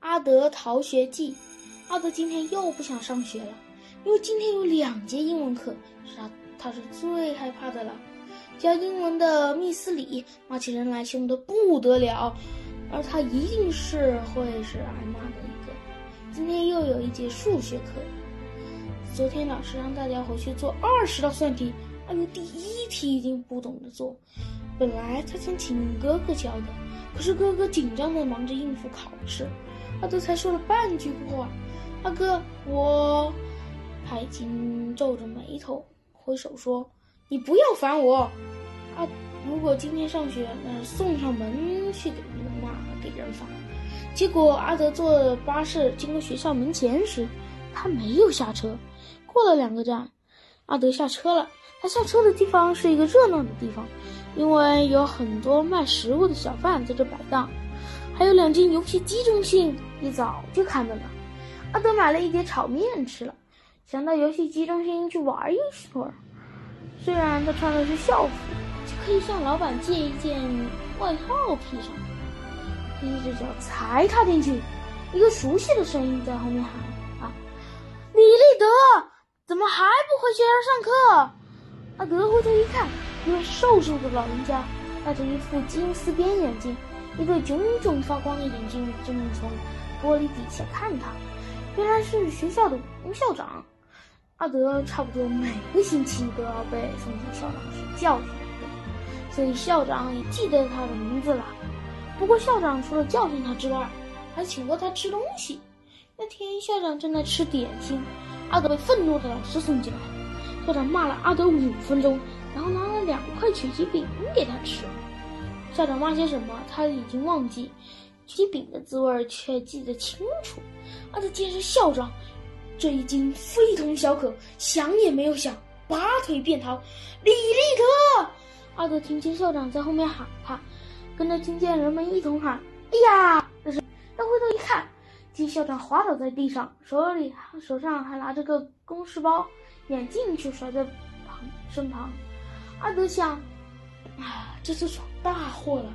阿德逃学记。阿德今天又不想上学了，因为今天有两节英文课，是他他是最害怕的了。教英文的密斯里骂起人来凶得不得了，而他一定是会是挨骂的一个。今天又有一节数学课，昨天老师让大家回去做二十道算题，阿德第一题已经不懂得做。本来他想请哥哥教的，可是哥哥紧张的忙着应付考试，阿德才说了半句话。阿哥，我，他已经皱着眉头挥手说：“你不要烦我。”啊，如果今天上学，那送上门去给人骂，给人罚。结果阿德坐巴士经过学校门前时，他没有下车。过了两个站，阿德下车了。他下车的地方是一个热闹的地方，因为有很多卖食物的小贩在这摆档，还有两间游戏机中心，一早就开门了。阿德买了一碟炒面吃了，想到游戏机中心去玩一会儿。虽然他穿的是校服，就可以向老板借一件外套披上。一只脚才踏进去，一个熟悉的声音在后面喊：“啊，李立德，怎么还不回学校上课？”阿德回头一看，一位瘦瘦的老人家，戴着一副金丝边眼镜，一对炯炯发光的眼睛正从玻璃底下看他。原来是学校的吴校长，阿德差不多每个星期都要被送进校长室教训一顿，所以校长也记得他的名字了。不过校长除了教训他之外，还请过他吃东西。那天校长正在吃点心，阿德被愤怒的老师送进来，校长骂了阿德五分钟，然后拿了两块曲奇饼给他吃。校长骂些什么他已经忘记。鸡饼的滋味却记得清楚，阿德见是校长，这一惊非同小可，想也没有想，拔腿便逃。李立德，阿德听见校长在后面喊他，跟着听见人们一同喊：“哎呀！”但是他回头一看，见校长滑倒在地上，手里手上还拿着个公事包，眼镜却摔在旁身旁。阿德想：“啊，这次闯大祸了。”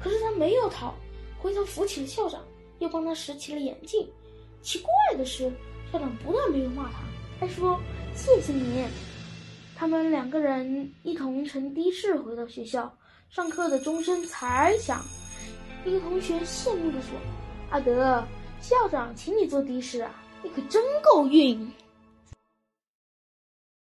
可是他没有逃。回头扶起了校长，又帮他拾起了眼镜。奇怪的是，校长不但没有骂他，还说谢谢你。他们两个人一同乘的士回到学校，上课的钟声才响。一个同学羡慕地说：“阿德，校长请你坐的士啊，你可真够运。”